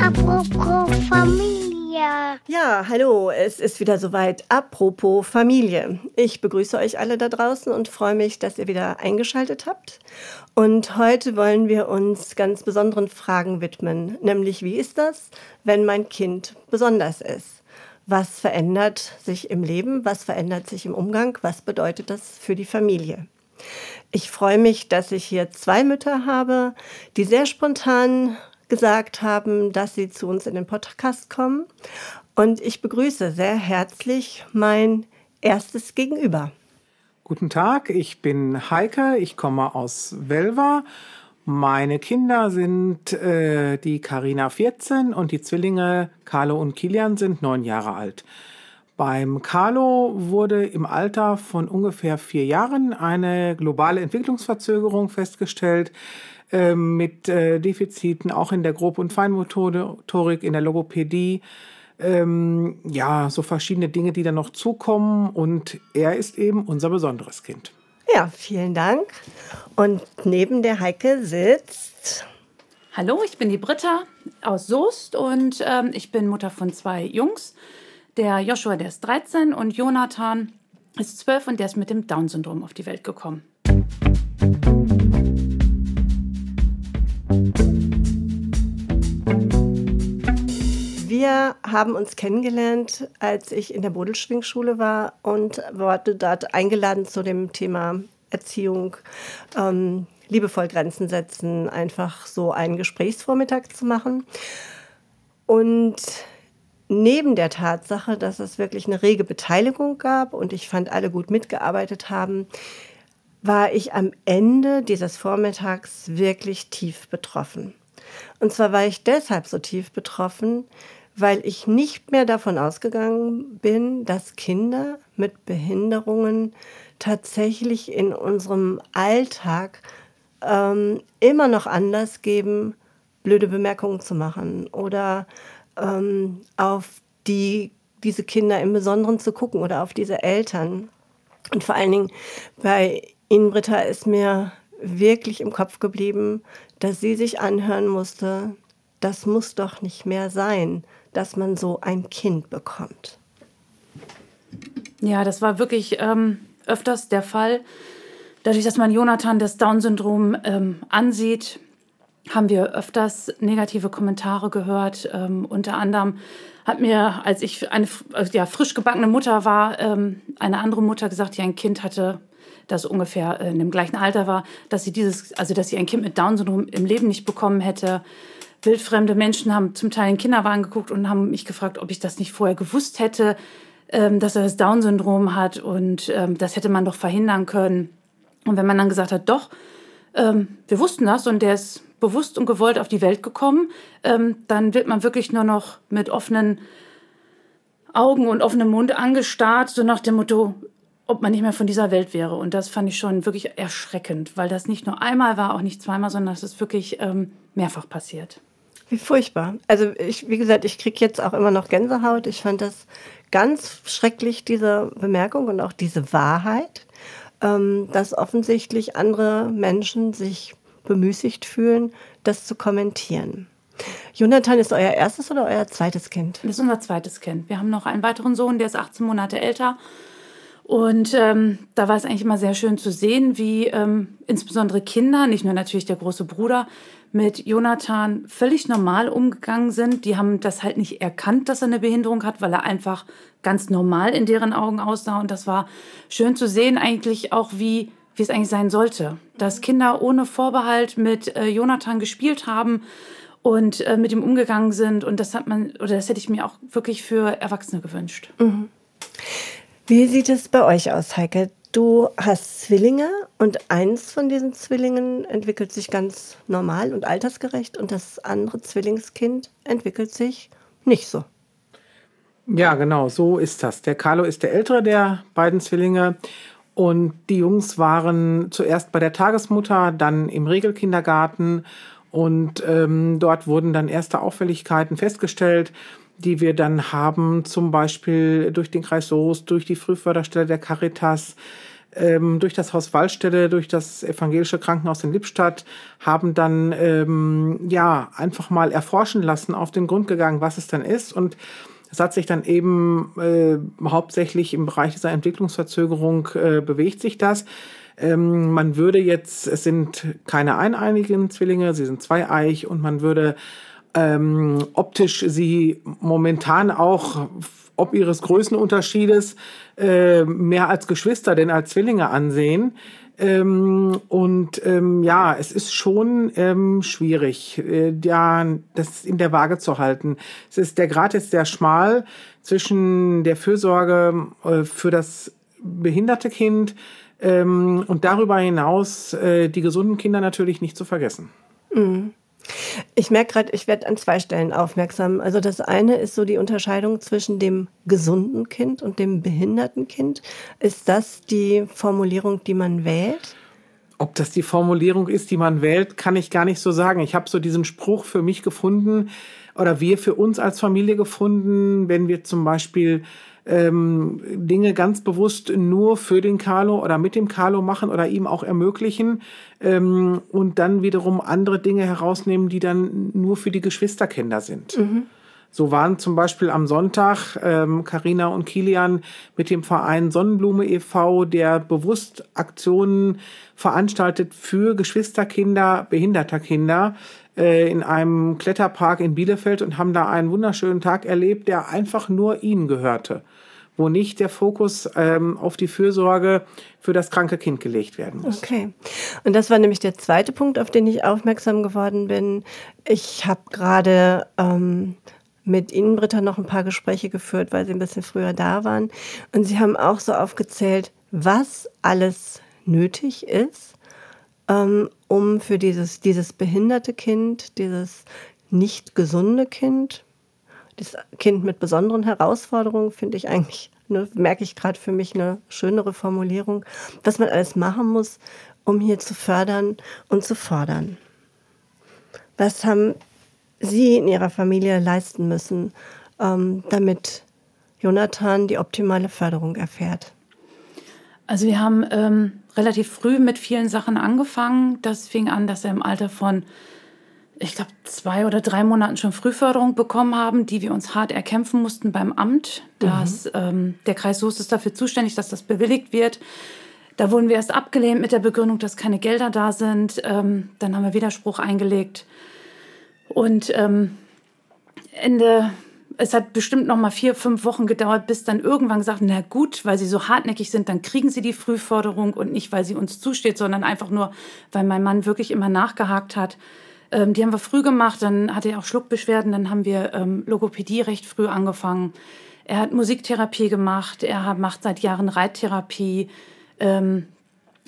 Apropos Familie. Ja, hallo, es ist wieder soweit. Apropos Familie. Ich begrüße euch alle da draußen und freue mich, dass ihr wieder eingeschaltet habt. Und heute wollen wir uns ganz besonderen Fragen widmen, nämlich wie ist das, wenn mein Kind besonders ist? Was verändert sich im Leben? Was verändert sich im Umgang? Was bedeutet das für die Familie? Ich freue mich, dass ich hier zwei Mütter habe, die sehr spontan gesagt haben, dass sie zu uns in den Podcast kommen. Und ich begrüße sehr herzlich mein erstes Gegenüber. Guten Tag, ich bin Heike, ich komme aus Velva. Meine Kinder sind äh, die Karina 14 und die Zwillinge Carlo und Kilian sind neun Jahre alt. Beim Carlo wurde im Alter von ungefähr vier Jahren eine globale Entwicklungsverzögerung festgestellt äh, mit äh, Defiziten auch in der Grob- und Feinmotorik, in der Logopädie. Ähm, ja, so verschiedene Dinge, die dann noch zukommen. Und er ist eben unser besonderes Kind. Ja, vielen Dank. Und neben der Heike sitzt. Hallo, ich bin die Britta aus Soest und ähm, ich bin Mutter von zwei Jungs. Der Joshua, der ist 13 und Jonathan ist 12 und der ist mit dem Down-Syndrom auf die Welt gekommen. Wir haben uns kennengelernt, als ich in der Bodelschwingschule war und wurde dort eingeladen zu dem Thema Erziehung, ähm, liebevoll Grenzen setzen, einfach so einen Gesprächsvormittag zu machen. Und neben der Tatsache, dass es wirklich eine rege Beteiligung gab und ich fand, alle gut mitgearbeitet haben, war ich am Ende dieses Vormittags wirklich tief betroffen. Und zwar war ich deshalb so tief betroffen, weil ich nicht mehr davon ausgegangen bin, dass Kinder mit Behinderungen tatsächlich in unserem Alltag ähm, immer noch Anlass geben, blöde Bemerkungen zu machen oder ähm, auf die, diese Kinder im Besonderen zu gucken oder auf diese Eltern. Und vor allen Dingen bei Ihnen, Britta, ist mir wirklich im Kopf geblieben, dass sie sich anhören musste, das muss doch nicht mehr sein, dass man so ein Kind bekommt. Ja, das war wirklich ähm, öfters der Fall. Dadurch, dass man Jonathan das Down-Syndrom ähm, ansieht, haben wir öfters negative Kommentare gehört. Ähm, unter anderem hat mir, als ich eine ja, frisch gebackene Mutter war, ähm, eine andere Mutter gesagt, die ein Kind hatte, das ungefähr in dem gleichen Alter war, dass sie dieses, also dass sie ein Kind mit Down-Syndrom im Leben nicht bekommen hätte. Wildfremde Menschen haben zum Teil in Kinderwagen geguckt und haben mich gefragt, ob ich das nicht vorher gewusst hätte, ähm, dass er das Down-Syndrom hat und ähm, das hätte man doch verhindern können. Und wenn man dann gesagt hat, doch, ähm, wir wussten das und der ist bewusst und gewollt auf die Welt gekommen, ähm, dann wird man wirklich nur noch mit offenen Augen und offenem Mund angestarrt, so nach dem Motto, ob man nicht mehr von dieser Welt wäre. Und das fand ich schon wirklich erschreckend, weil das nicht nur einmal war, auch nicht zweimal, sondern es ist wirklich ähm, mehrfach passiert. Wie furchtbar. Also ich, wie gesagt, ich kriege jetzt auch immer noch Gänsehaut. Ich fand das ganz schrecklich, diese Bemerkung und auch diese Wahrheit, dass offensichtlich andere Menschen sich bemüßigt fühlen, das zu kommentieren. Jonathan ist euer erstes oder euer zweites Kind? Das ist unser zweites Kind. Wir haben noch einen weiteren Sohn, der ist 18 Monate älter. Und ähm, da war es eigentlich immer sehr schön zu sehen, wie ähm, insbesondere Kinder, nicht nur natürlich der große Bruder, mit Jonathan völlig normal umgegangen sind. Die haben das halt nicht erkannt, dass er eine Behinderung hat, weil er einfach ganz normal in deren Augen aussah. Und das war schön zu sehen, eigentlich auch, wie wie es eigentlich sein sollte. Dass Kinder ohne Vorbehalt mit äh, Jonathan gespielt haben und äh, mit ihm umgegangen sind. Und das hat man, oder das hätte ich mir auch wirklich für Erwachsene gewünscht. Mhm. Wie sieht es bei euch aus, Heike? Du hast Zwillinge und eins von diesen Zwillingen entwickelt sich ganz normal und altersgerecht und das andere Zwillingskind entwickelt sich nicht so. Ja, genau, so ist das. Der Carlo ist der ältere der beiden Zwillinge und die Jungs waren zuerst bei der Tagesmutter, dann im Regelkindergarten und ähm, dort wurden dann erste Auffälligkeiten festgestellt, die wir dann haben, zum Beispiel durch den Kreis Soest, durch die Frühförderstelle der Caritas. ähm, durch das Haus Wallstelle, durch das evangelische Krankenhaus in Lippstadt, haben dann ähm, ja einfach mal erforschen lassen, auf den Grund gegangen, was es dann ist. Und es hat sich dann eben äh, hauptsächlich im Bereich dieser Entwicklungsverzögerung äh, bewegt sich das. Ähm, man würde jetzt, es sind keine eineinigen Zwillinge, sie sind zweieich und man würde ähm, optisch sie momentan auch ob ihres Größenunterschiedes äh, mehr als Geschwister denn als Zwillinge ansehen. Ähm, und ähm, ja, es ist schon ähm, schwierig, äh, ja, das in der Waage zu halten. Es ist der Grad ist sehr schmal zwischen der Fürsorge äh, für das behinderte Kind ähm, und darüber hinaus äh, die gesunden Kinder natürlich nicht zu vergessen. Mhm. Ich merke gerade, ich werde an zwei Stellen aufmerksam. Also das eine ist so die Unterscheidung zwischen dem gesunden Kind und dem behinderten Kind. Ist das die Formulierung, die man wählt? Ob das die Formulierung ist, die man wählt, kann ich gar nicht so sagen. Ich habe so diesen Spruch für mich gefunden oder wir für uns als Familie gefunden, wenn wir zum Beispiel ähm, Dinge ganz bewusst nur für den Carlo oder mit dem Carlo machen oder ihm auch ermöglichen ähm, und dann wiederum andere Dinge herausnehmen, die dann nur für die Geschwisterkinder sind. Mhm. So waren zum Beispiel am Sonntag Karina ähm, und Kilian mit dem Verein Sonnenblume e.V., der bewusst Aktionen veranstaltet für Geschwisterkinder, behinderter Kinder äh, in einem Kletterpark in Bielefeld und haben da einen wunderschönen Tag erlebt, der einfach nur ihnen gehörte wo nicht der Fokus ähm, auf die Fürsorge für das kranke Kind gelegt werden muss. Okay. Und das war nämlich der zweite Punkt, auf den ich aufmerksam geworden bin. Ich habe gerade ähm, mit Ihnen, Britta, noch ein paar Gespräche geführt, weil Sie ein bisschen früher da waren. Und Sie haben auch so aufgezählt, was alles nötig ist, um für dieses, dieses behinderte Kind, dieses nicht gesunde Kind, das Kind mit besonderen Herausforderungen finde ich eigentlich, ne, merke ich gerade für mich eine schönere Formulierung, was man alles machen muss, um hier zu fördern und zu fordern. Was haben Sie in Ihrer Familie leisten müssen, ähm, damit Jonathan die optimale Förderung erfährt? Also wir haben ähm, relativ früh mit vielen Sachen angefangen. Das fing an, dass er im Alter von ich glaube, zwei oder drei Monaten schon Frühförderung bekommen haben, die wir uns hart erkämpfen mussten beim Amt. Das, mhm. ähm, der Kreis Soest ist dafür zuständig, dass das bewilligt wird. Da wurden wir erst abgelehnt mit der Begründung, dass keine Gelder da sind. Ähm, dann haben wir Widerspruch eingelegt. Und ähm, Ende, es hat bestimmt noch mal vier, fünf Wochen gedauert, bis dann irgendwann gesagt, na gut, weil sie so hartnäckig sind, dann kriegen sie die Frühförderung und nicht, weil sie uns zusteht, sondern einfach nur, weil mein Mann wirklich immer nachgehakt hat. Ähm, die haben wir früh gemacht, dann hatte er auch Schluckbeschwerden, dann haben wir ähm, Logopädie recht früh angefangen. Er hat Musiktherapie gemacht, er macht seit Jahren Reittherapie, ähm,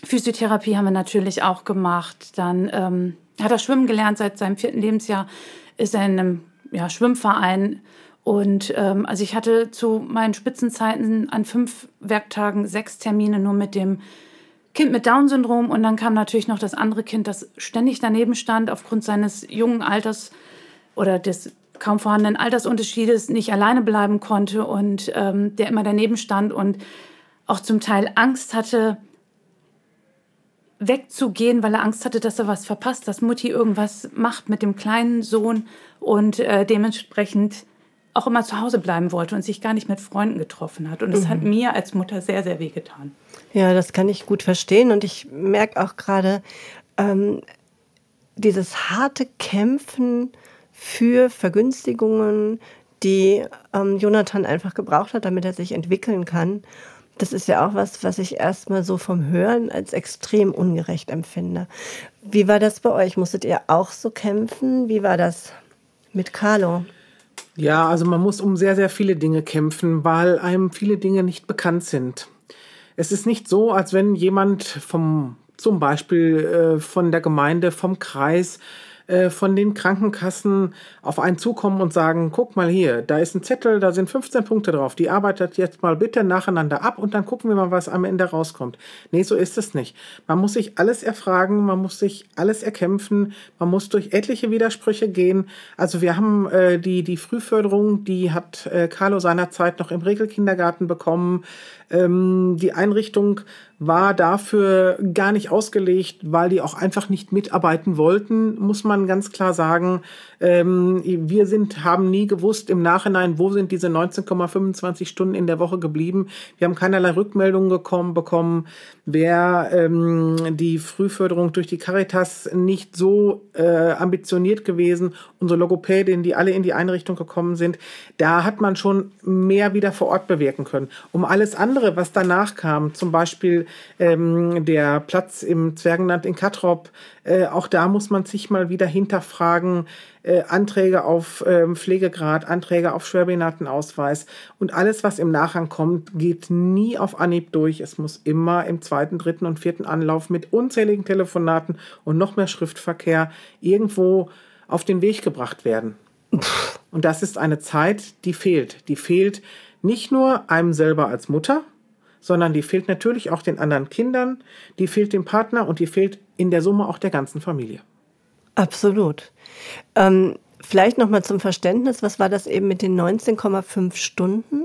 Physiotherapie haben wir natürlich auch gemacht. Dann ähm, hat er schwimmen gelernt seit seinem vierten Lebensjahr, ist er in einem ja, Schwimmverein. Und ähm, also ich hatte zu meinen Spitzenzeiten an fünf Werktagen sechs Termine nur mit dem Kind mit Down-Syndrom. Und dann kam natürlich noch das andere Kind, das ständig daneben stand, aufgrund seines jungen Alters oder des kaum vorhandenen Altersunterschiedes nicht alleine bleiben konnte und ähm, der immer daneben stand und auch zum Teil Angst hatte, wegzugehen, weil er Angst hatte, dass er was verpasst, dass Mutti irgendwas macht mit dem kleinen Sohn und äh, dementsprechend auch immer zu Hause bleiben wollte und sich gar nicht mit Freunden getroffen hat. Und das mhm. hat mir als Mutter sehr, sehr wehgetan. Ja, das kann ich gut verstehen. Und ich merke auch gerade, ähm, dieses harte Kämpfen für Vergünstigungen, die ähm, Jonathan einfach gebraucht hat, damit er sich entwickeln kann. Das ist ja auch was, was ich erstmal so vom Hören als extrem ungerecht empfinde. Wie war das bei euch? Musstet ihr auch so kämpfen? Wie war das mit Carlo? Ja, also man muss um sehr, sehr viele Dinge kämpfen, weil einem viele Dinge nicht bekannt sind. Es ist nicht so, als wenn jemand vom, zum Beispiel äh, von der Gemeinde, vom Kreis, äh, von den Krankenkassen auf einen zukommen und sagen, guck mal hier, da ist ein Zettel, da sind 15 Punkte drauf, die arbeitet jetzt mal bitte nacheinander ab und dann gucken wir mal, was am Ende rauskommt. Nee, so ist es nicht. Man muss sich alles erfragen, man muss sich alles erkämpfen, man muss durch etliche Widersprüche gehen. Also wir haben äh, die, die Frühförderung, die hat äh, Carlo seinerzeit noch im Regelkindergarten bekommen. Ähm, die Einrichtung war dafür gar nicht ausgelegt, weil die auch einfach nicht mitarbeiten wollten, muss man ganz klar sagen. Ähm, wir sind, haben nie gewusst im Nachhinein, wo sind diese 19,25 Stunden in der Woche geblieben. Wir haben keinerlei Rückmeldungen gekommen, bekommen, wer ähm, die Frühförderung durch die Caritas nicht so äh, ambitioniert gewesen. Unsere Logopädin, die alle in die Einrichtung gekommen sind, da hat man schon mehr wieder vor Ort bewirken können. Um alles andere, was danach kam, zum Beispiel ähm, der Platz im Zwergenland in Katrop, äh, auch da muss man sich mal wieder hinterfragen, äh, Anträge auf ähm, Pflegegrad, Anträge auf Schwerbehindertenausweis und alles, was im Nachhang kommt, geht nie auf Anhieb durch. Es muss immer im zweiten, dritten und vierten Anlauf mit unzähligen Telefonaten und noch mehr Schriftverkehr irgendwo auf den Weg gebracht werden. Und das ist eine Zeit, die fehlt. Die fehlt nicht nur einem selber als Mutter, sondern die fehlt natürlich auch den anderen Kindern, die fehlt dem Partner und die fehlt in der Summe auch der ganzen Familie. Absolut. Ähm, vielleicht noch mal zum Verständnis, was war das eben mit den 19,5 Stunden?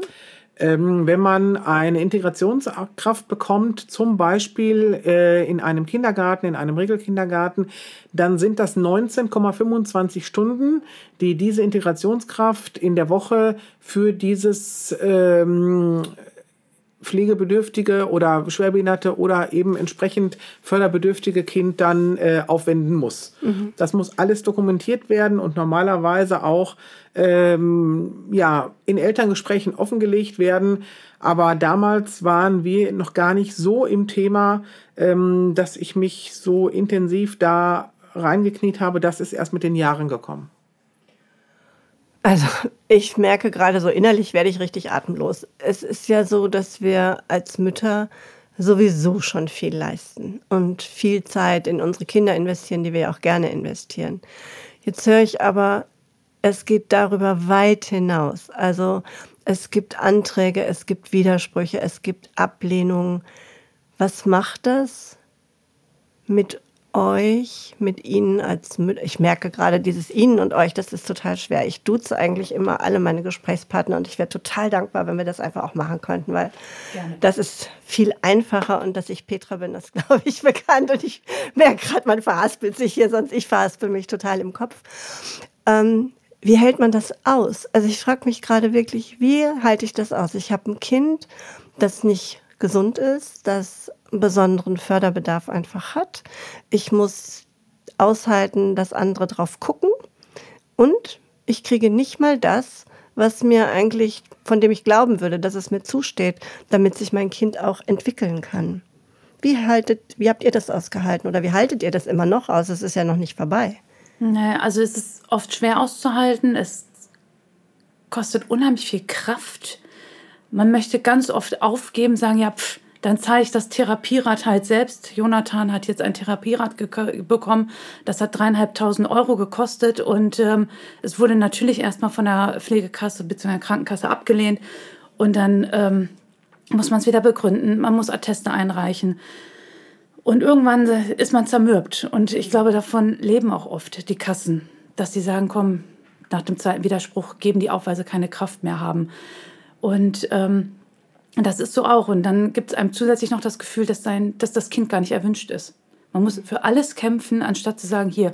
Ähm, wenn man eine Integrationskraft bekommt, zum Beispiel äh, in einem Kindergarten, in einem Regelkindergarten, dann sind das 19,25 Stunden, die diese Integrationskraft in der Woche für dieses ähm, pflegebedürftige oder schwerbehinderte oder eben entsprechend förderbedürftige Kind dann äh, aufwenden muss. Mhm. Das muss alles dokumentiert werden und normalerweise auch ähm, ja in Elterngesprächen offengelegt werden. Aber damals waren wir noch gar nicht so im Thema, ähm, dass ich mich so intensiv da reingekniet habe. Das ist erst mit den Jahren gekommen. Also ich merke gerade so innerlich werde ich richtig atemlos. Es ist ja so, dass wir als Mütter sowieso schon viel leisten und viel Zeit in unsere Kinder investieren, die wir auch gerne investieren. Jetzt höre ich aber, es geht darüber weit hinaus. Also es gibt Anträge, es gibt Widersprüche, es gibt Ablehnungen. Was macht das mit euch, mit Ihnen als Mütter, ich merke gerade dieses Ihnen und euch, das ist total schwer. Ich duze eigentlich immer alle meine Gesprächspartner und ich wäre total dankbar, wenn wir das einfach auch machen könnten, weil Gerne. das ist viel einfacher und dass ich Petra bin, das glaube ich bekannt und ich merke gerade, man verhaspelt sich hier, sonst ich verhaspel mich total im Kopf. Ähm, wie hält man das aus? Also ich frage mich gerade wirklich, wie halte ich das aus? Ich habe ein Kind, das nicht gesund ist, das besonderen Förderbedarf einfach hat. Ich muss aushalten, dass andere drauf gucken. Und ich kriege nicht mal das, was mir eigentlich, von dem ich glauben würde, dass es mir zusteht, damit sich mein Kind auch entwickeln kann. Wie haltet, wie habt ihr das ausgehalten oder wie haltet ihr das immer noch aus? Es ist ja noch nicht vorbei. Nee, also es ist oft schwer auszuhalten. Es kostet unheimlich viel Kraft. Man möchte ganz oft aufgeben, sagen, ja, pff, dann zahle ich das Therapierad halt selbst. Jonathan hat jetzt ein Therapierad bekommen. Das hat dreieinhalbtausend Euro gekostet und ähm, es wurde natürlich erstmal von der Pflegekasse bzw. Krankenkasse abgelehnt. Und dann ähm, muss man es wieder begründen. Man muss Atteste einreichen. Und irgendwann ist man zermürbt. Und ich glaube, davon leben auch oft die Kassen, dass sie sagen, komm, nach dem zweiten Widerspruch geben die auf, weil sie keine Kraft mehr haben. Und ähm, das ist so auch. Und dann gibt es einem zusätzlich noch das Gefühl, dass, sein, dass das Kind gar nicht erwünscht ist. Man muss für alles kämpfen, anstatt zu sagen, hier,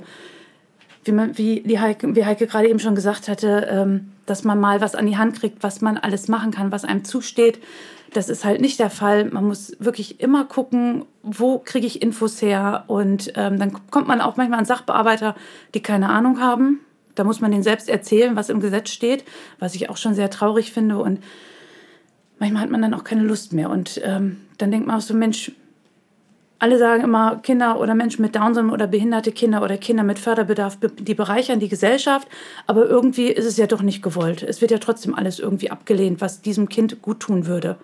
wie, man, wie, die Heike, wie Heike gerade eben schon gesagt hatte, ähm, dass man mal was an die Hand kriegt, was man alles machen kann, was einem zusteht. Das ist halt nicht der Fall. Man muss wirklich immer gucken, wo kriege ich Infos her. Und ähm, dann kommt man auch manchmal an Sachbearbeiter, die keine Ahnung haben. Da muss man denen selbst erzählen, was im Gesetz steht, was ich auch schon sehr traurig finde. Und manchmal hat man dann auch keine Lust mehr. Und ähm, dann denkt man auch so, Mensch, alle sagen immer, Kinder oder Menschen mit Down-Syndrom oder behinderte Kinder oder Kinder mit Förderbedarf, die bereichern die Gesellschaft. Aber irgendwie ist es ja doch nicht gewollt. Es wird ja trotzdem alles irgendwie abgelehnt, was diesem Kind gut tun würde.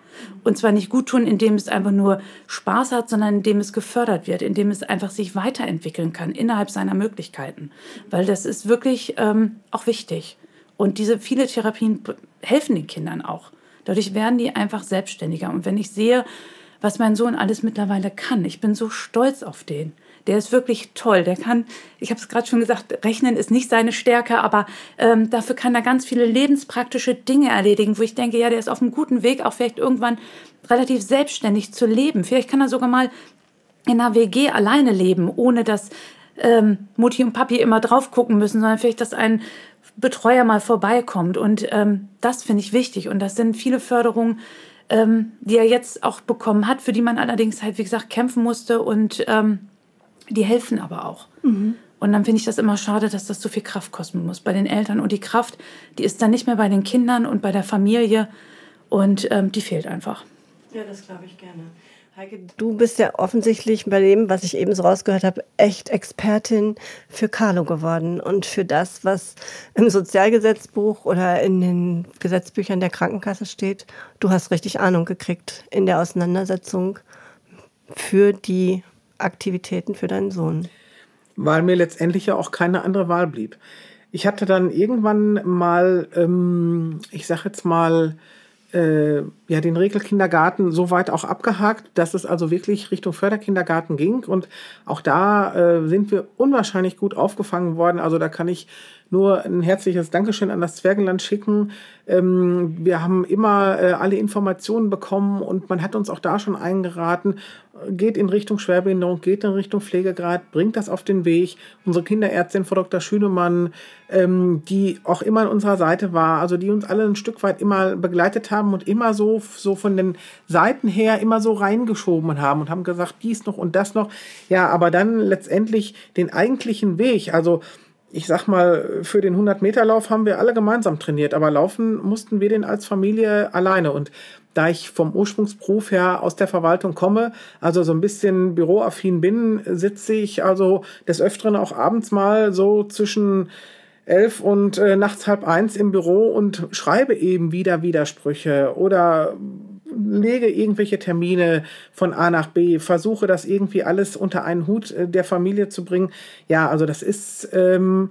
Und zwar nicht gut tun, indem es einfach nur Spaß hat, sondern indem es gefördert wird, indem es einfach sich weiterentwickeln kann innerhalb seiner Möglichkeiten. Weil das ist wirklich ähm, auch wichtig. Und diese viele Therapien helfen den Kindern auch. Dadurch werden die einfach selbstständiger. Und wenn ich sehe, was mein Sohn alles mittlerweile kann, ich bin so stolz auf den. der ist wirklich toll. Der kann, ich habe es gerade schon gesagt, Rechnen ist nicht seine Stärke, aber ähm, dafür kann er ganz viele lebenspraktische Dinge erledigen, wo ich denke, ja, der ist auf einem guten Weg, auch vielleicht irgendwann relativ selbstständig zu leben. Vielleicht kann er sogar mal in einer WG alleine leben, ohne dass ähm, Mutti und Papi immer drauf gucken müssen, sondern vielleicht, dass ein Betreuer mal vorbeikommt. Und ähm, das finde ich wichtig. Und das sind viele Förderungen, ähm, die er jetzt auch bekommen hat, für die man allerdings halt, wie gesagt, kämpfen musste. Und ähm, die helfen aber auch. Mhm. Und dann finde ich das immer schade, dass das so viel Kraft kosten muss bei den Eltern. Und die Kraft, die ist dann nicht mehr bei den Kindern und bei der Familie. Und ähm, die fehlt einfach. Ja, das glaube ich gerne. Heike, du bist ja offensichtlich bei dem, was ich eben so rausgehört habe, echt Expertin für Carlo geworden und für das, was im Sozialgesetzbuch oder in den Gesetzbüchern der Krankenkasse steht. Du hast richtig Ahnung gekriegt in der Auseinandersetzung für die Aktivitäten für deinen Sohn. Weil mir letztendlich ja auch keine andere Wahl blieb. Ich hatte dann irgendwann mal, ähm, ich sag jetzt mal, äh, ja, den Regelkindergarten so weit auch abgehakt, dass es also wirklich Richtung Förderkindergarten ging. Und auch da äh, sind wir unwahrscheinlich gut aufgefangen worden. Also da kann ich nur ein herzliches Dankeschön an das Zwergenland schicken. Ähm, wir haben immer äh, alle Informationen bekommen und man hat uns auch da schon eingeraten, geht in Richtung Schwerbehinderung, geht in Richtung Pflegegrad, bringt das auf den Weg. Unsere Kinderärztin, Frau Dr. Schünemann, ähm, die auch immer an unserer Seite war, also die uns alle ein Stück weit immer begleitet haben und immer so, so von den Seiten her immer so reingeschoben haben und haben gesagt, dies noch und das noch. Ja, aber dann letztendlich den eigentlichen Weg, also ich sag mal, für den 100-Meter-Lauf haben wir alle gemeinsam trainiert, aber laufen mussten wir den als Familie alleine. Und da ich vom Ursprungsberuf her aus der Verwaltung komme, also so ein bisschen büroaffin bin, sitze ich also des Öfteren auch abends mal so zwischen elf und äh, nachts halb eins im Büro und schreibe eben wieder Widersprüche oder lege irgendwelche Termine von A nach B, versuche das irgendwie alles unter einen Hut äh, der Familie zu bringen. Ja, also das ist, ähm,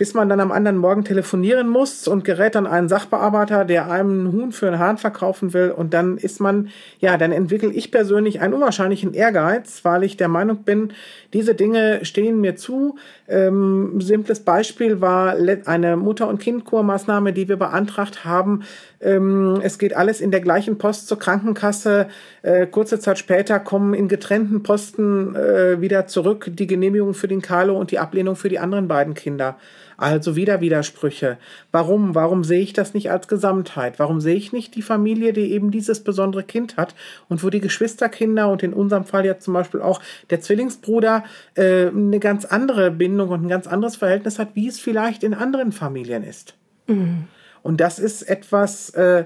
bis man dann am anderen Morgen telefonieren muss und gerät an einen Sachbearbeiter, der einem einen Huhn für einen Hahn verkaufen will. Und dann ist man, ja, dann entwickle ich persönlich einen unwahrscheinlichen Ehrgeiz, weil ich der Meinung bin, diese Dinge stehen mir zu. Ähm, simples Beispiel war eine Mutter- und Kindkurmaßnahme, die wir beantragt haben. Ähm, es geht alles in der gleichen Post zur Krankenkasse. Äh, kurze Zeit später kommen in getrennten Posten äh, wieder zurück die Genehmigung für den Carlo und die Ablehnung für die anderen beiden Kinder. Also wieder Widersprüche. Warum? Warum sehe ich das nicht als Gesamtheit? Warum sehe ich nicht die Familie, die eben dieses besondere Kind hat und wo die Geschwisterkinder und in unserem Fall ja zum Beispiel auch der Zwillingsbruder äh, eine ganz andere Bindung und ein ganz anderes Verhältnis hat, wie es vielleicht in anderen Familien ist. Mhm. Und das ist etwas, äh,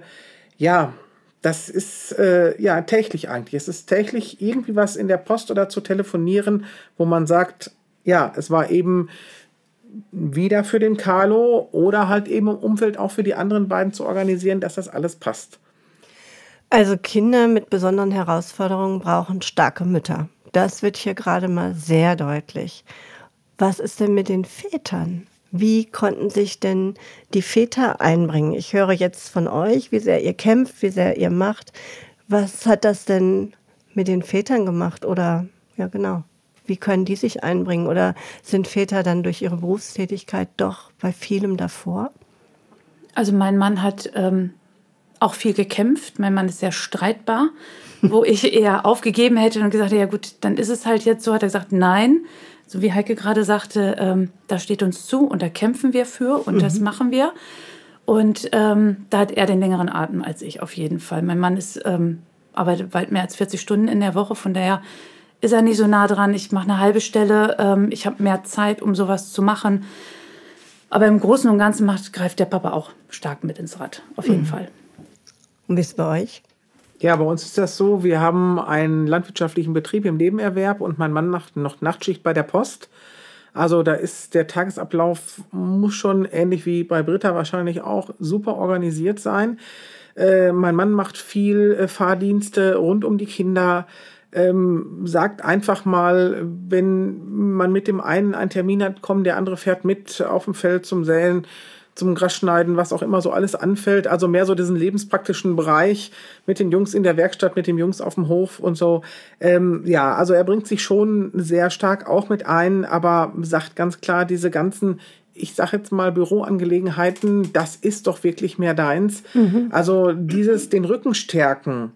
ja, das ist äh, ja täglich eigentlich. Es ist täglich irgendwie was in der Post oder zu telefonieren, wo man sagt, ja, es war eben wieder für den Carlo oder halt eben im Umfeld auch für die anderen beiden zu organisieren, dass das alles passt. Also Kinder mit besonderen Herausforderungen brauchen starke Mütter. Das wird hier gerade mal sehr deutlich. Was ist denn mit den Vätern? Wie konnten sich denn die Väter einbringen? Ich höre jetzt von euch, wie sehr ihr kämpft, wie sehr ihr macht. Was hat das denn mit den Vätern gemacht? Oder ja, genau. Wie können die sich einbringen? Oder sind Väter dann durch ihre Berufstätigkeit doch bei vielem davor? Also mein Mann hat ähm, auch viel gekämpft. Mein Mann ist sehr streitbar, wo ich eher aufgegeben hätte und gesagt, ja gut, dann ist es halt jetzt so. Hat er gesagt, nein. So wie Heike gerade sagte, ähm, da steht uns zu und da kämpfen wir für und mhm. das machen wir. Und ähm, da hat er den längeren Atem als ich auf jeden Fall. Mein Mann ist ähm, arbeitet weit mehr als 40 Stunden in der Woche, von daher ist er nicht so nah dran. Ich mache eine halbe Stelle. Ähm, ich habe mehr Zeit, um sowas zu machen. Aber im Großen und Ganzen macht, greift der Papa auch stark mit ins Rad. Auf jeden mhm. Fall. Und wie ist es bei euch? Ja, bei uns ist das so, wir haben einen landwirtschaftlichen Betrieb im Nebenerwerb und mein Mann macht noch Nachtschicht bei der Post. Also da ist der Tagesablauf, muss schon ähnlich wie bei Britta wahrscheinlich auch super organisiert sein. Äh, mein Mann macht viel äh, Fahrdienste rund um die Kinder ähm, sagt einfach mal, wenn man mit dem einen einen Termin hat, kommt der andere fährt mit auf dem Feld zum Säen. Zum Grasschneiden, was auch immer so alles anfällt. Also mehr so diesen lebenspraktischen Bereich mit den Jungs in der Werkstatt, mit den Jungs auf dem Hof und so. Ähm, ja, also er bringt sich schon sehr stark auch mit ein, aber sagt ganz klar, diese ganzen ich sage jetzt mal Büroangelegenheiten, das ist doch wirklich mehr deins. Mhm. Also dieses den Rücken stärken,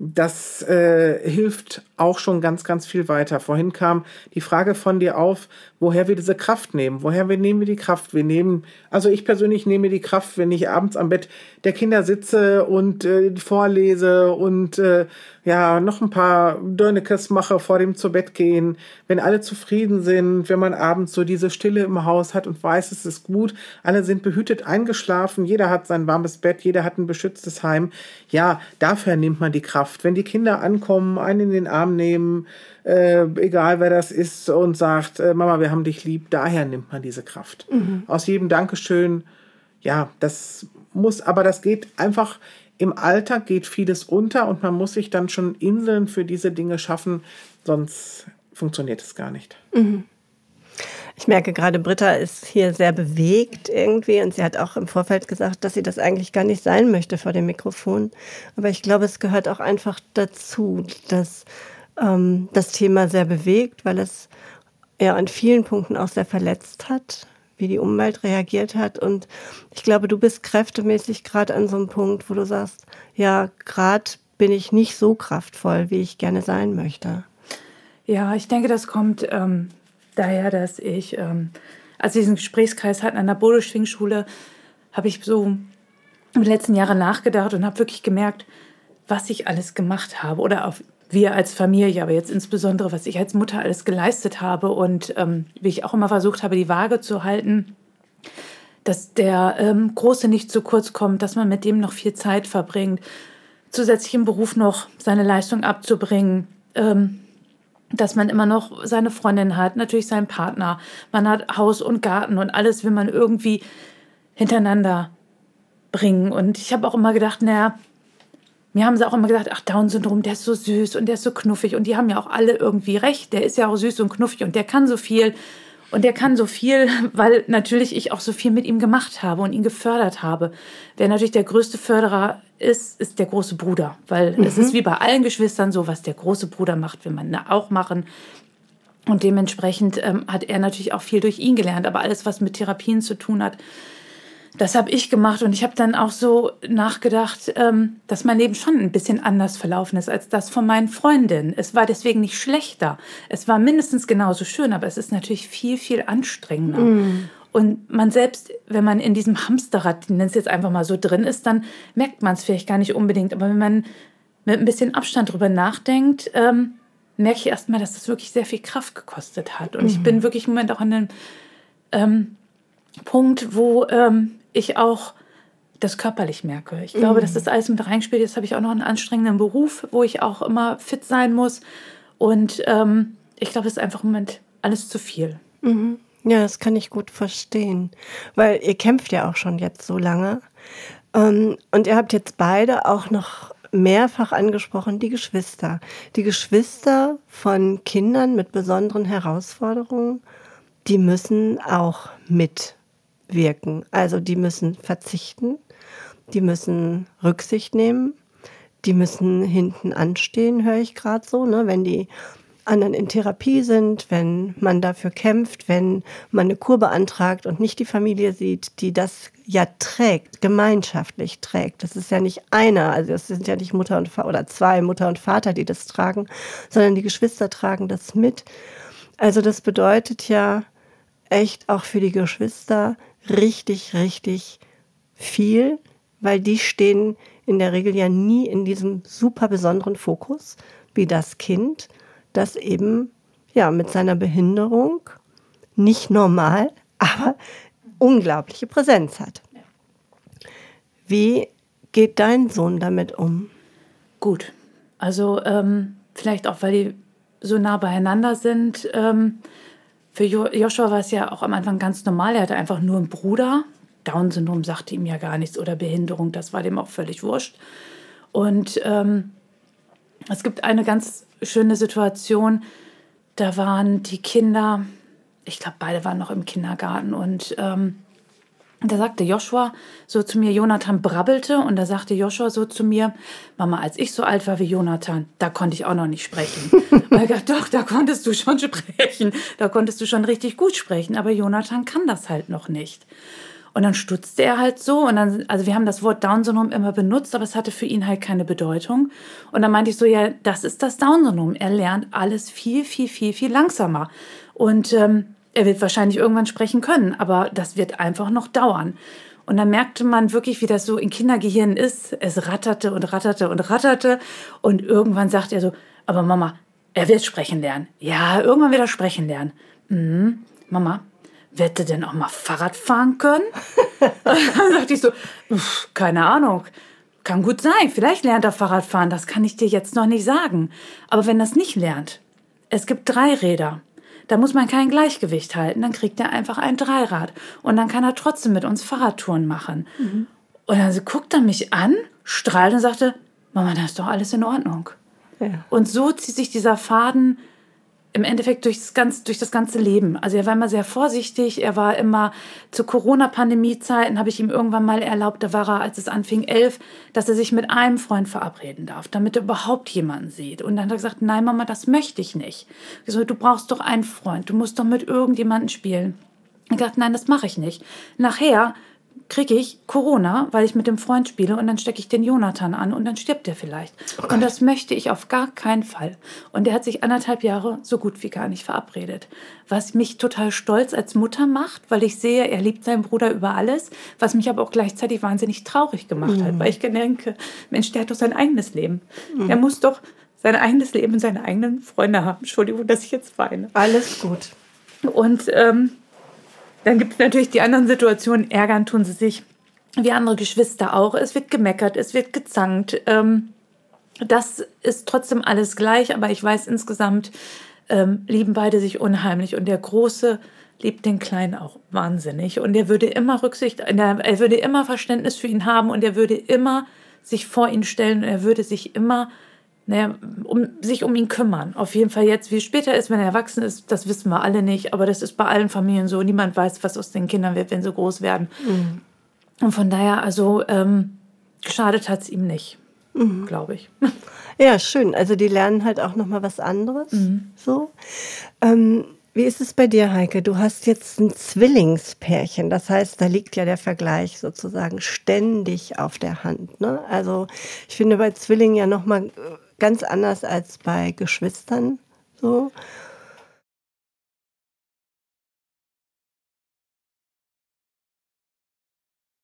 das äh, hilft auch schon ganz, ganz viel weiter. Vorhin kam die Frage von dir auf, woher wir diese Kraft nehmen. Woher wir nehmen wir die Kraft? Wir nehmen, also ich persönlich nehme die Kraft, wenn ich abends am Bett der Kinder sitze und äh, vorlese und äh, ja, noch ein paar Dörnekes mache vor dem zu Bett gehen. Wenn alle zufrieden sind, wenn man abends so diese Stille im Haus hat und weiß, es ist gut, alle sind behütet eingeschlafen, jeder hat sein warmes Bett, jeder hat ein beschütztes Heim. Ja, dafür nimmt man die Kraft. Wenn die Kinder ankommen, einen in den Arm nehmen, äh, egal wer das ist, und sagt, äh, Mama, wir haben dich lieb, daher nimmt man diese Kraft. Mhm. Aus jedem Dankeschön, ja, das muss, aber das geht einfach im Alltag geht vieles unter und man muss sich dann schon Inseln für diese Dinge schaffen, sonst funktioniert es gar nicht. Mhm. Ich merke gerade, Britta ist hier sehr bewegt irgendwie und sie hat auch im Vorfeld gesagt, dass sie das eigentlich gar nicht sein möchte vor dem Mikrofon. Aber ich glaube, es gehört auch einfach dazu, dass ähm, das Thema sehr bewegt, weil es ja an vielen Punkten auch sehr verletzt hat, wie die Umwelt reagiert hat. Und ich glaube, du bist kräftemäßig gerade an so einem Punkt, wo du sagst, ja, gerade bin ich nicht so kraftvoll, wie ich gerne sein möchte. Ja, ich denke, das kommt ähm, daher, dass ich, ähm, als wir diesen Gesprächskreis hatten an der Bodeschwingschule, habe ich so in den letzten Jahren nachgedacht und habe wirklich gemerkt, was ich alles gemacht habe oder auf wir als Familie, aber jetzt insbesondere, was ich als Mutter alles geleistet habe und ähm, wie ich auch immer versucht habe, die Waage zu halten, dass der ähm, Große nicht zu kurz kommt, dass man mit dem noch viel Zeit verbringt, zusätzlich im Beruf noch seine Leistung abzubringen, ähm, dass man immer noch seine Freundin hat, natürlich seinen Partner, man hat Haus und Garten und alles will man irgendwie hintereinander bringen. Und ich habe auch immer gedacht, naja, mir haben sie auch immer gesagt, ach, Down-Syndrom, der ist so süß und der ist so knuffig. Und die haben ja auch alle irgendwie recht. Der ist ja auch süß und knuffig und der kann so viel. Und der kann so viel, weil natürlich ich auch so viel mit ihm gemacht habe und ihn gefördert habe. Wer natürlich der größte Förderer ist, ist der große Bruder. Weil mhm. es ist wie bei allen Geschwistern so, was der große Bruder macht, will man auch machen. Und dementsprechend ähm, hat er natürlich auch viel durch ihn gelernt. Aber alles, was mit Therapien zu tun hat, das habe ich gemacht und ich habe dann auch so nachgedacht, ähm, dass mein Leben schon ein bisschen anders verlaufen ist als das von meinen Freundinnen. Es war deswegen nicht schlechter. Es war mindestens genauso schön, aber es ist natürlich viel, viel anstrengender. Mm. Und man selbst, wenn man in diesem Hamsterrad, nennt es jetzt einfach mal so drin ist, dann merkt man es vielleicht gar nicht unbedingt. Aber wenn man mit ein bisschen Abstand drüber nachdenkt, ähm, merke ich erstmal, dass das wirklich sehr viel Kraft gekostet hat. Und mm. ich bin wirklich im Moment auch an einem ähm, Punkt, wo ähm, ich auch das körperlich merke. Ich glaube, mhm. dass das alles mit reinspielt. Jetzt habe ich auch noch einen anstrengenden Beruf, wo ich auch immer fit sein muss. Und ähm, ich glaube, es ist einfach im Moment alles zu viel. Mhm. Ja, das kann ich gut verstehen. Weil ihr kämpft ja auch schon jetzt so lange. Ähm, und ihr habt jetzt beide auch noch mehrfach angesprochen, die Geschwister. Die Geschwister von Kindern mit besonderen Herausforderungen, die müssen auch mit wirken. Also die müssen verzichten, die müssen Rücksicht nehmen, die müssen hinten anstehen, höre ich gerade so, ne? wenn die anderen in Therapie sind, wenn man dafür kämpft, wenn man eine Kur beantragt und nicht die Familie sieht, die das ja trägt, gemeinschaftlich trägt. Das ist ja nicht einer, also es sind ja nicht Mutter und Vater oder zwei Mutter und Vater, die das tragen, sondern die Geschwister tragen das mit. Also das bedeutet ja echt auch für die Geschwister richtig, richtig viel, weil die stehen in der Regel ja nie in diesem super besonderen Fokus wie das Kind, das eben ja mit seiner Behinderung nicht normal, aber unglaubliche Präsenz hat. Wie geht dein Sohn damit um? Gut, also ähm, vielleicht auch, weil die so nah beieinander sind. Ähm, für Joshua war es ja auch am Anfang ganz normal. Er hatte einfach nur einen Bruder. Down-Syndrom sagte ihm ja gar nichts oder Behinderung, das war dem auch völlig wurscht. Und ähm, es gibt eine ganz schöne Situation, da waren die Kinder, ich glaube, beide waren noch im Kindergarten und ähm, da sagte Joshua so zu mir, Jonathan brabbelte und da sagte Joshua so zu mir, Mama, als ich so alt war wie Jonathan, da konnte ich auch noch nicht sprechen. und ich dachte, doch, da konntest du schon sprechen, da konntest du schon richtig gut sprechen, aber Jonathan kann das halt noch nicht. Und dann stutzte er halt so und dann, also wir haben das Wort Down-Syndrom immer benutzt, aber es hatte für ihn halt keine Bedeutung. Und dann meinte ich so, ja, das ist das Down-Syndrom. Er lernt alles viel, viel, viel, viel langsamer. Und ähm, er wird wahrscheinlich irgendwann sprechen können, aber das wird einfach noch dauern. Und dann merkte man wirklich, wie das so in Kindergehirn ist. Es ratterte und ratterte und ratterte. Und irgendwann sagt er so, aber Mama, er wird sprechen lernen. Ja, irgendwann wird er sprechen lernen. Mhm. Mama, wird er denn auch mal Fahrrad fahren können? dann sagte ich so, keine Ahnung. Kann gut sein. Vielleicht lernt er Fahrrad fahren. Das kann ich dir jetzt noch nicht sagen. Aber wenn das nicht lernt, es gibt drei Räder. Da muss man kein Gleichgewicht halten, dann kriegt er einfach ein Dreirad. Und dann kann er trotzdem mit uns Fahrradtouren machen. Mhm. Und dann guckt er mich an, strahlt und sagte, Mama, das ist doch alles in Ordnung. Ja. Und so zieht sich dieser Faden im Endeffekt durch das, ganze, durch das ganze Leben. Also er war immer sehr vorsichtig, er war immer zu Corona-Pandemie-Zeiten, habe ich ihm irgendwann mal erlaubt, da war er, als es anfing, elf, dass er sich mit einem Freund verabreden darf, damit er überhaupt jemanden sieht. Und dann hat er gesagt, nein Mama, das möchte ich nicht. Ich so, du brauchst doch einen Freund, du musst doch mit irgendjemandem spielen. Ich gesagt, nein, das mache ich nicht. Nachher kriege ich Corona, weil ich mit dem Freund spiele und dann stecke ich den Jonathan an und dann stirbt der vielleicht. Oh und das möchte ich auf gar keinen Fall. Und der hat sich anderthalb Jahre so gut wie gar nicht verabredet. Was mich total stolz als Mutter macht, weil ich sehe, er liebt seinen Bruder über alles, was mich aber auch gleichzeitig wahnsinnig traurig gemacht mhm. hat, weil ich denke, Mensch, der hat doch sein eigenes Leben. Mhm. Er muss doch sein eigenes Leben und seine eigenen Freunde haben. Entschuldigung, dass ich jetzt weine. Alles gut. Und ähm, dann gibt es natürlich die anderen Situationen. Ärgern tun sie sich wie andere Geschwister auch. Es wird gemeckert, es wird gezankt. Ähm, das ist trotzdem alles gleich, aber ich weiß insgesamt ähm, lieben beide sich unheimlich und der Große liebt den Kleinen auch wahnsinnig und er würde immer Rücksicht, er würde immer Verständnis für ihn haben und er würde immer sich vor ihn stellen und er würde sich immer naja, um, sich um ihn kümmern. Auf jeden Fall jetzt, wie später ist, wenn er erwachsen ist, das wissen wir alle nicht, aber das ist bei allen Familien so. Niemand weiß, was aus den Kindern wird, wenn sie groß werden. Mhm. Und von daher, also ähm, geschadet hat es ihm nicht, mhm. glaube ich. Ja, schön. Also die lernen halt auch noch mal was anderes. Mhm. So. Ähm, wie ist es bei dir, Heike? Du hast jetzt ein Zwillingspärchen. Das heißt, da liegt ja der Vergleich sozusagen ständig auf der Hand. Ne? Also ich finde bei Zwillingen ja noch mal ganz anders als bei Geschwistern. So.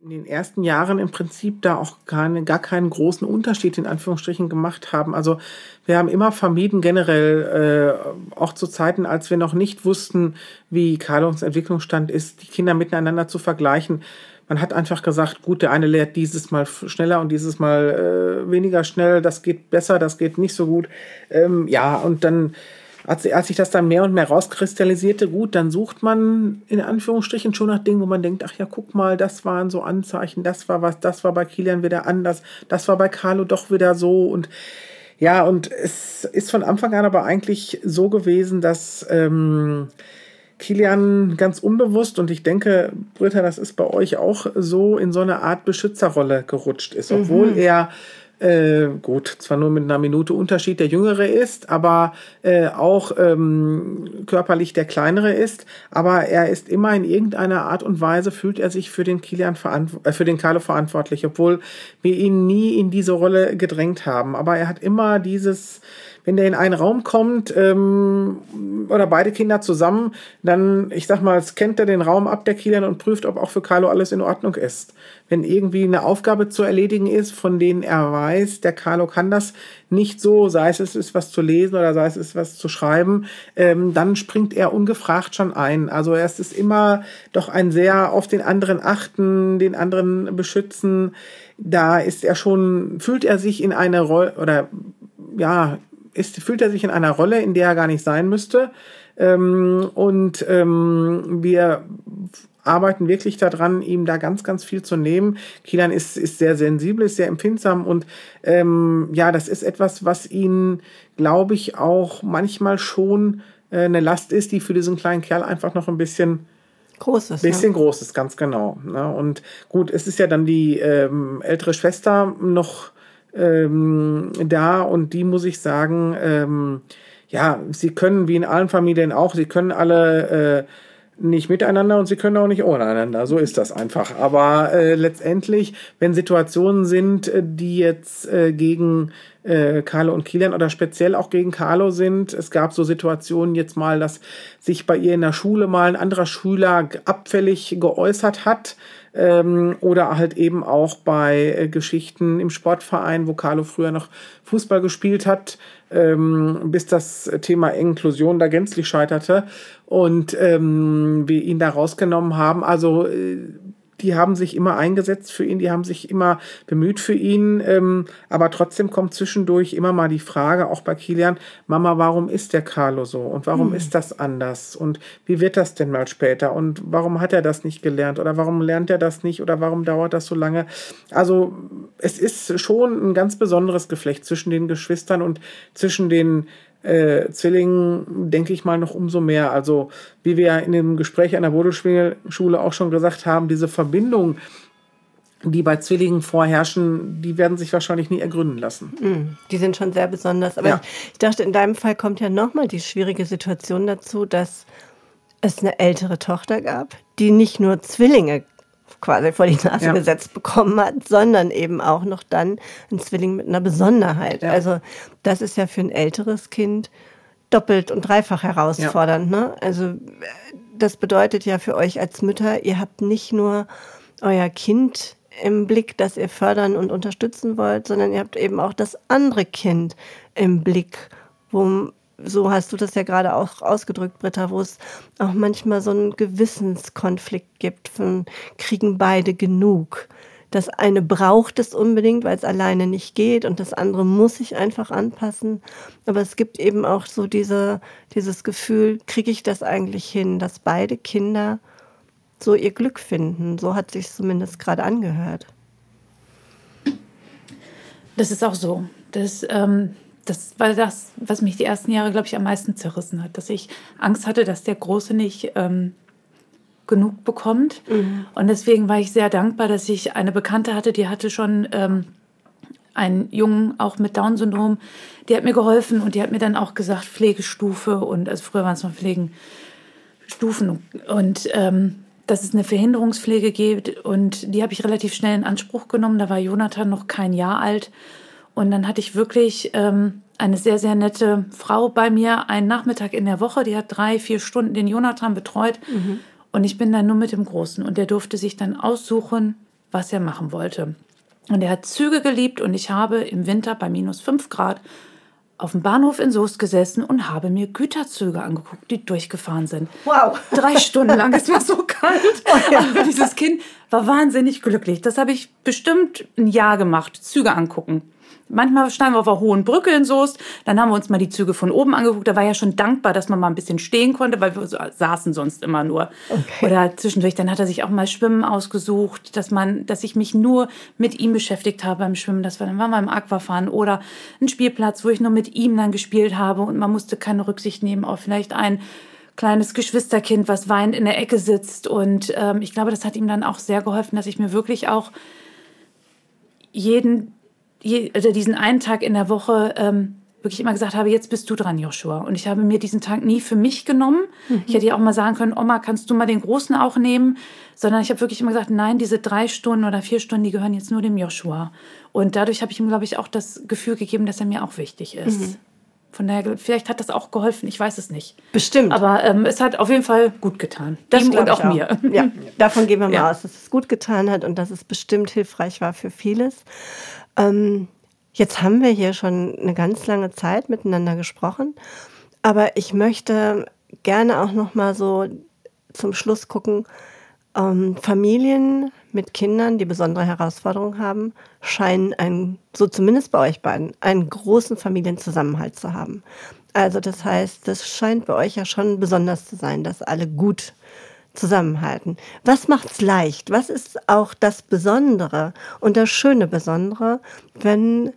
in den ersten Jahren im Prinzip da auch keine, gar keinen großen Unterschied in Anführungsstrichen gemacht haben. Also wir haben immer vermieden, generell äh, auch zu Zeiten, als wir noch nicht wussten, wie Carlos Entwicklungsstand ist, die Kinder miteinander zu vergleichen. Man hat einfach gesagt, gut, der eine lehrt dieses Mal schneller und dieses Mal äh, weniger schnell, das geht besser, das geht nicht so gut. Ähm, ja, und dann als, als sich das dann mehr und mehr rauskristallisierte, gut, dann sucht man in Anführungsstrichen schon nach Dingen, wo man denkt, ach ja, guck mal, das waren so Anzeichen, das war was, das war bei Kilian wieder anders, das war bei Carlo doch wieder so und ja, und es ist von Anfang an aber eigentlich so gewesen, dass ähm, Kilian ganz unbewusst und ich denke, Britta, das ist bei euch auch so in so eine Art Beschützerrolle gerutscht ist, obwohl mhm. er äh, gut, zwar nur mit einer Minute Unterschied der Jüngere ist, aber äh, auch ähm, körperlich der Kleinere ist. Aber er ist immer in irgendeiner Art und Weise, fühlt er sich für den Kilian äh, für den Carlo verantwortlich, obwohl wir ihn nie in diese Rolle gedrängt haben. Aber er hat immer dieses wenn der in einen Raum kommt ähm, oder beide Kinder zusammen, dann, ich sag mal, scannt er den Raum ab, der Kilian, und prüft, ob auch für Carlo alles in Ordnung ist. Wenn irgendwie eine Aufgabe zu erledigen ist, von denen er weiß, der Carlo kann das nicht so, sei es es ist was zu lesen oder sei es es ist was zu schreiben, ähm, dann springt er ungefragt schon ein. Also er ist immer doch ein sehr auf den anderen achten, den anderen beschützen. Da ist er schon, fühlt er sich in eine Rolle oder ja, ist, fühlt er sich in einer Rolle, in der er gar nicht sein müsste. Ähm, und ähm, wir arbeiten wirklich daran, ihm da ganz, ganz viel zu nehmen. Kilian ist, ist sehr sensibel, ist sehr empfindsam und ähm, ja, das ist etwas, was ihn, glaube ich, auch manchmal schon äh, eine Last ist, die für diesen kleinen Kerl einfach noch ein bisschen Großes. Bisschen ne? Großes, ganz genau. Ne? Und gut, es ist ja dann die ähm, ältere Schwester noch ähm, da und die muss ich sagen, ähm, ja, sie können wie in allen Familien auch, sie können alle äh, nicht miteinander und sie können auch nicht ohne einander. So ist das einfach. Aber äh, letztendlich, wenn Situationen sind, äh, die jetzt äh, gegen äh, Carlo und Kilian oder speziell auch gegen Carlo sind, es gab so Situationen jetzt mal, dass sich bei ihr in der Schule mal ein anderer Schüler abfällig geäußert hat, ähm, oder halt eben auch bei äh, Geschichten im Sportverein, wo Carlo früher noch Fußball gespielt hat, ähm, bis das Thema Inklusion da gänzlich scheiterte und ähm, wir ihn da rausgenommen haben. Also äh, die haben sich immer eingesetzt für ihn, die haben sich immer bemüht für ihn, ähm, aber trotzdem kommt zwischendurch immer mal die Frage, auch bei Kilian, Mama, warum ist der Carlo so und warum mhm. ist das anders und wie wird das denn mal später und warum hat er das nicht gelernt oder warum lernt er das nicht oder warum dauert das so lange? Also es ist schon ein ganz besonderes Geflecht zwischen den Geschwistern und zwischen den äh, Zwillingen denke ich mal noch umso mehr. Also wie wir in dem Gespräch an der Bodelschule auch schon gesagt haben, diese Verbindung, die bei Zwillingen vorherrschen, die werden sich wahrscheinlich nie ergründen lassen. Mm, die sind schon sehr besonders. Aber ja. ich, ich dachte, in deinem Fall kommt ja nochmal die schwierige Situation dazu, dass es eine ältere Tochter gab, die nicht nur Zwillinge quasi vor die Nase ja. gesetzt bekommen hat, sondern eben auch noch dann ein Zwilling mit einer Besonderheit. Ja. Also das ist ja für ein älteres Kind doppelt und dreifach herausfordernd. Ja. Ne? Also das bedeutet ja für euch als Mütter, ihr habt nicht nur euer Kind im Blick, das ihr fördern und unterstützen wollt, sondern ihr habt eben auch das andere Kind im Blick, wo so hast du das ja gerade auch ausgedrückt, Britta, wo es auch manchmal so einen Gewissenskonflikt gibt von kriegen beide genug. Das eine braucht es unbedingt, weil es alleine nicht geht und das andere muss sich einfach anpassen. Aber es gibt eben auch so diese, dieses Gefühl, kriege ich das eigentlich hin, dass beide Kinder so ihr Glück finden. So hat sich zumindest gerade angehört. Das ist auch so. Das, ähm, das war das, was mich die ersten Jahre, glaube ich, am meisten zerrissen hat, dass ich Angst hatte, dass der Große nicht ähm, genug bekommt. Mhm. Und deswegen war ich sehr dankbar, dass ich eine Bekannte hatte, die hatte schon ähm, einen Jungen auch mit Down-Syndrom. Die hat mir geholfen und die hat mir dann auch gesagt, Pflegestufe und also früher waren es mal Pflegenstufen und ähm, dass es eine Verhinderungspflege gibt und die habe ich relativ schnell in Anspruch genommen. Da war Jonathan noch kein Jahr alt und dann hatte ich wirklich ähm, eine sehr, sehr nette Frau bei mir, einen Nachmittag in der Woche, die hat drei, vier Stunden den Jonathan betreut. Mhm. Und ich bin dann nur mit dem Großen. Und der durfte sich dann aussuchen, was er machen wollte. Und er hat Züge geliebt und ich habe im Winter bei minus fünf Grad auf dem Bahnhof in Soest gesessen und habe mir Güterzüge angeguckt, die durchgefahren sind. Wow. Drei Stunden lang. Es war so kalt. Oh ja. Aber dieses Kind war wahnsinnig glücklich. Das habe ich bestimmt ein Jahr gemacht. Züge angucken. Manchmal standen wir auf einer hohen Brücke in Soest, dann haben wir uns mal die Züge von oben angeguckt. Da war ja schon dankbar, dass man mal ein bisschen stehen konnte, weil wir so saßen sonst immer nur. Okay. Oder zwischendurch, dann hat er sich auch mal Schwimmen ausgesucht, dass man, dass ich mich nur mit ihm beschäftigt habe beim Schwimmen. Das war dann waren wir im Aquafahren oder ein Spielplatz, wo ich nur mit ihm dann gespielt habe und man musste keine Rücksicht nehmen auf vielleicht ein kleines Geschwisterkind, was weinend in der Ecke sitzt. Und ähm, ich glaube, das hat ihm dann auch sehr geholfen, dass ich mir wirklich auch jeden je, also diesen einen Tag in der Woche ähm, wirklich immer gesagt habe, jetzt bist du dran, Joshua. Und ich habe mir diesen Tag nie für mich genommen. Mhm. Ich hätte ja auch mal sagen können, Oma, kannst du mal den Großen auch nehmen? Sondern ich habe wirklich immer gesagt, nein, diese drei Stunden oder vier Stunden, die gehören jetzt nur dem Joshua. Und dadurch habe ich ihm, glaube ich, auch das Gefühl gegeben, dass er mir auch wichtig ist. Mhm. Von daher, vielleicht hat das auch geholfen, ich weiß es nicht. Bestimmt. Aber ähm, es hat auf jeden Fall gut getan. Das und auch, auch, mir. Ja, davon gehen wir mal ja. aus, dass es gut getan hat und dass es bestimmt hilfreich war für vieles. Ähm, jetzt haben wir hier schon eine ganz lange Zeit miteinander gesprochen, aber ich möchte gerne auch noch mal so zum Schluss gucken. Ähm, Familien mit Kindern, die besondere Herausforderungen haben, scheinen einen, so zumindest bei euch beiden, einen großen Familienzusammenhalt zu haben. Also das heißt, das scheint bei euch ja schon besonders zu sein, dass alle gut zusammenhalten. Was macht's leicht? Was ist auch das Besondere und das schöne Besondere, wenn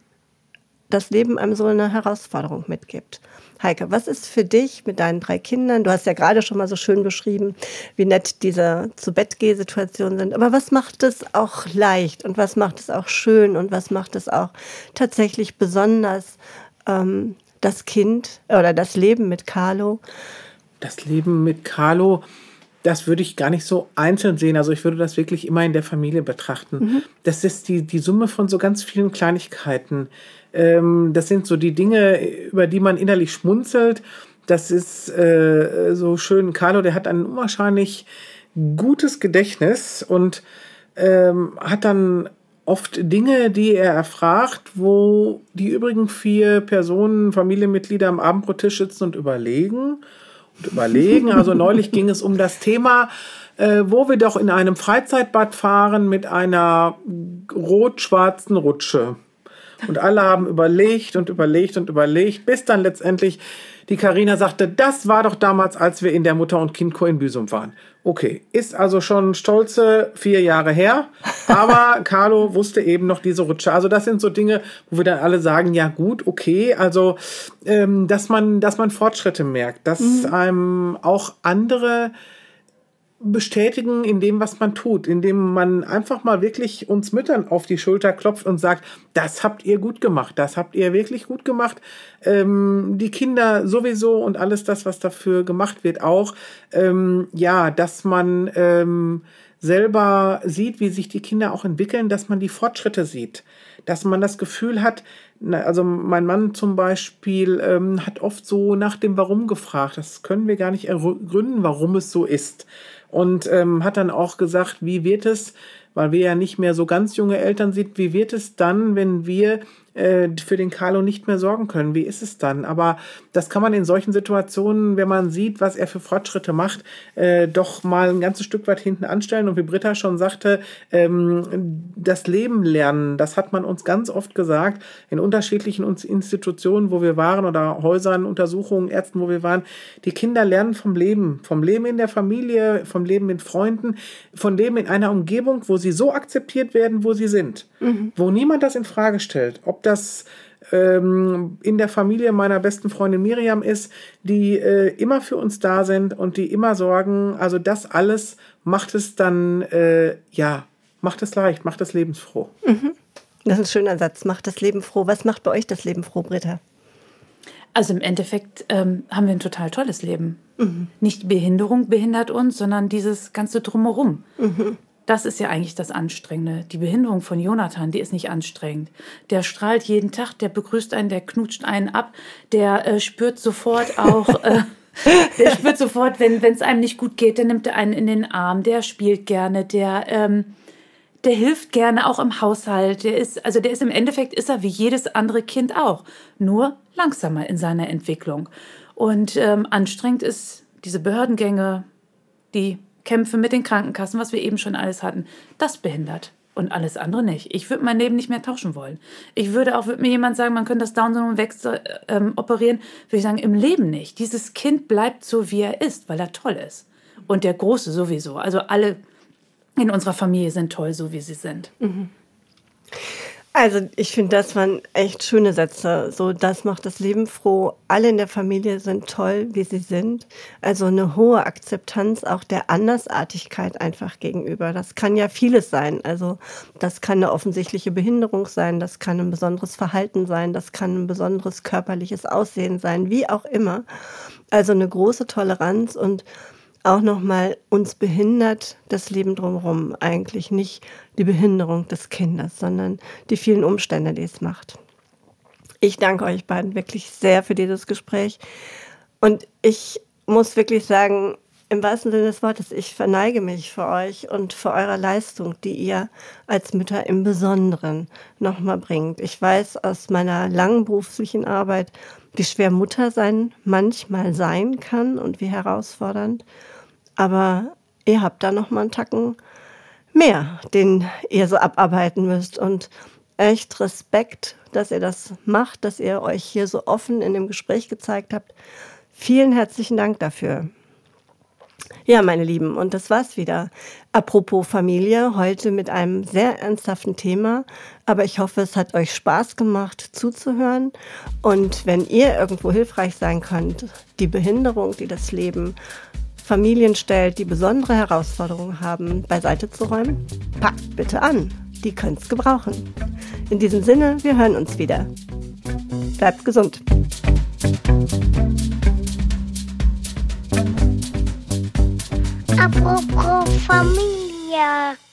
das Leben einem so eine Herausforderung mitgibt? Heike, was ist für dich mit deinen drei Kindern? Du hast ja gerade schon mal so schön beschrieben, wie nett diese zu Bett Situationen sind. Aber was macht es auch leicht und was macht es auch schön und was macht es auch tatsächlich besonders ähm, das Kind oder das Leben mit Carlo? Das Leben mit Carlo das würde ich gar nicht so einzeln sehen. Also ich würde das wirklich immer in der Familie betrachten. Mhm. Das ist die, die Summe von so ganz vielen Kleinigkeiten. Ähm, das sind so die Dinge, über die man innerlich schmunzelt. Das ist äh, so schön. Carlo, der hat ein unwahrscheinlich gutes Gedächtnis und ähm, hat dann oft Dinge, die er erfragt, wo die übrigen vier Personen, Familienmitglieder am Abendbrottisch sitzen und überlegen überlegen. Also neulich ging es um das Thema, äh, wo wir doch in einem Freizeitbad fahren mit einer rot-schwarzen Rutsche. Und alle haben überlegt und überlegt und überlegt, bis dann letztendlich die Karina sagte, das war doch damals, als wir in der Mutter- und Kindko in Büsum waren. Okay, ist also schon stolze vier Jahre her, aber Carlo wusste eben noch diese Rutsche. Also das sind so Dinge, wo wir dann alle sagen, ja gut, okay, also ähm, dass man, dass man Fortschritte merkt, dass mhm. einem auch andere bestätigen in dem, was man tut, indem man einfach mal wirklich uns Müttern auf die Schulter klopft und sagt, das habt ihr gut gemacht, das habt ihr wirklich gut gemacht. Ähm, die Kinder sowieso und alles das, was dafür gemacht wird, auch. Ähm, ja, dass man ähm, selber sieht, wie sich die Kinder auch entwickeln, dass man die Fortschritte sieht, dass man das Gefühl hat, also mein Mann zum Beispiel ähm, hat oft so nach dem Warum gefragt. Das können wir gar nicht ergründen, warum es so ist und ähm, hat dann auch gesagt, wie wird es, weil wir ja nicht mehr so ganz junge Eltern sind, wie wird es dann, wenn wir äh, für den Carlo nicht mehr sorgen können. Wie ist es dann? Aber das kann man in solchen Situationen, wenn man sieht, was er für Fortschritte macht, äh, doch mal ein ganzes Stück weit hinten anstellen. Und wie Britta schon sagte, ähm, das Leben lernen, das hat man uns ganz oft gesagt, in unterschiedlichen Institutionen, wo wir waren oder Häusern, Untersuchungen, Ärzten, wo wir waren. Die Kinder lernen vom Leben, vom Leben in der Familie, vom Leben mit Freunden, von Leben in einer Umgebung, wo sie so akzeptiert werden, wo sie sind, mhm. wo niemand das in Frage stellt. Ob das ähm, in der Familie meiner besten Freundin Miriam ist, die äh, immer für uns da sind und die immer sorgen. Also das alles macht es dann, äh, ja, macht es leicht, macht es lebensfroh. Mhm. Das ist ein schöner Satz, macht das Leben froh. Was macht bei euch das Leben froh, Britta? Also im Endeffekt ähm, haben wir ein total tolles Leben. Mhm. Nicht die Behinderung behindert uns, sondern dieses ganze Drumherum. Mhm. Das ist ja eigentlich das Anstrengende. Die Behinderung von Jonathan, die ist nicht anstrengend. Der strahlt jeden Tag, der begrüßt einen, der knutscht einen ab, der äh, spürt sofort auch. Äh, der spürt sofort, wenn es einem nicht gut geht, der nimmt einen in den Arm, der spielt gerne, der, ähm, der hilft gerne auch im Haushalt. Der ist, also der ist im Endeffekt ist er wie jedes andere Kind auch, nur langsamer in seiner Entwicklung. Und ähm, anstrengend ist diese Behördengänge, die Kämpfe mit den Krankenkassen, was wir eben schon alles hatten, das behindert. Und alles andere nicht. Ich würde mein Leben nicht mehr tauschen wollen. Ich würde auch, würde mir jemand sagen, man könnte das Down-Syndrom weg ähm, operieren, würde ich sagen, im Leben nicht. Dieses Kind bleibt so, wie er ist, weil er toll ist. Und der Große sowieso. Also alle in unserer Familie sind toll, so wie sie sind. Mhm. Also ich finde, das waren echt schöne Sätze. So, das macht das Leben froh. Alle in der Familie sind toll, wie sie sind. Also eine hohe Akzeptanz auch der Andersartigkeit einfach gegenüber. Das kann ja vieles sein. Also das kann eine offensichtliche Behinderung sein, das kann ein besonderes Verhalten sein, das kann ein besonderes körperliches Aussehen sein, wie auch immer. Also eine große Toleranz und auch nochmal uns behindert das Leben drumherum eigentlich nicht die Behinderung des Kindes, sondern die vielen Umstände, die es macht. Ich danke euch beiden wirklich sehr für dieses Gespräch und ich muss wirklich sagen, im wahrsten Sinne des Wortes, ich verneige mich für euch und für eure Leistung, die ihr als Mütter im Besonderen nochmal bringt. Ich weiß aus meiner langen beruflichen Arbeit, wie schwer Mutter sein manchmal sein kann und wie herausfordernd. Aber ihr habt da noch mal einen Tacken mehr, den ihr so abarbeiten müsst. Und echt Respekt, dass ihr das macht, dass ihr euch hier so offen in dem Gespräch gezeigt habt. Vielen herzlichen Dank dafür. Ja, meine Lieben, und das war's wieder. Apropos Familie, heute mit einem sehr ernsthaften Thema, aber ich hoffe, es hat euch Spaß gemacht zuzuhören. Und wenn ihr irgendwo hilfreich sein könnt, die Behinderung, die das Leben Familien stellt, die besondere Herausforderungen haben, beiseite zu räumen, packt bitte an. Die könnt's gebrauchen. In diesem Sinne, wir hören uns wieder. Bleibt gesund. Apropos Familie.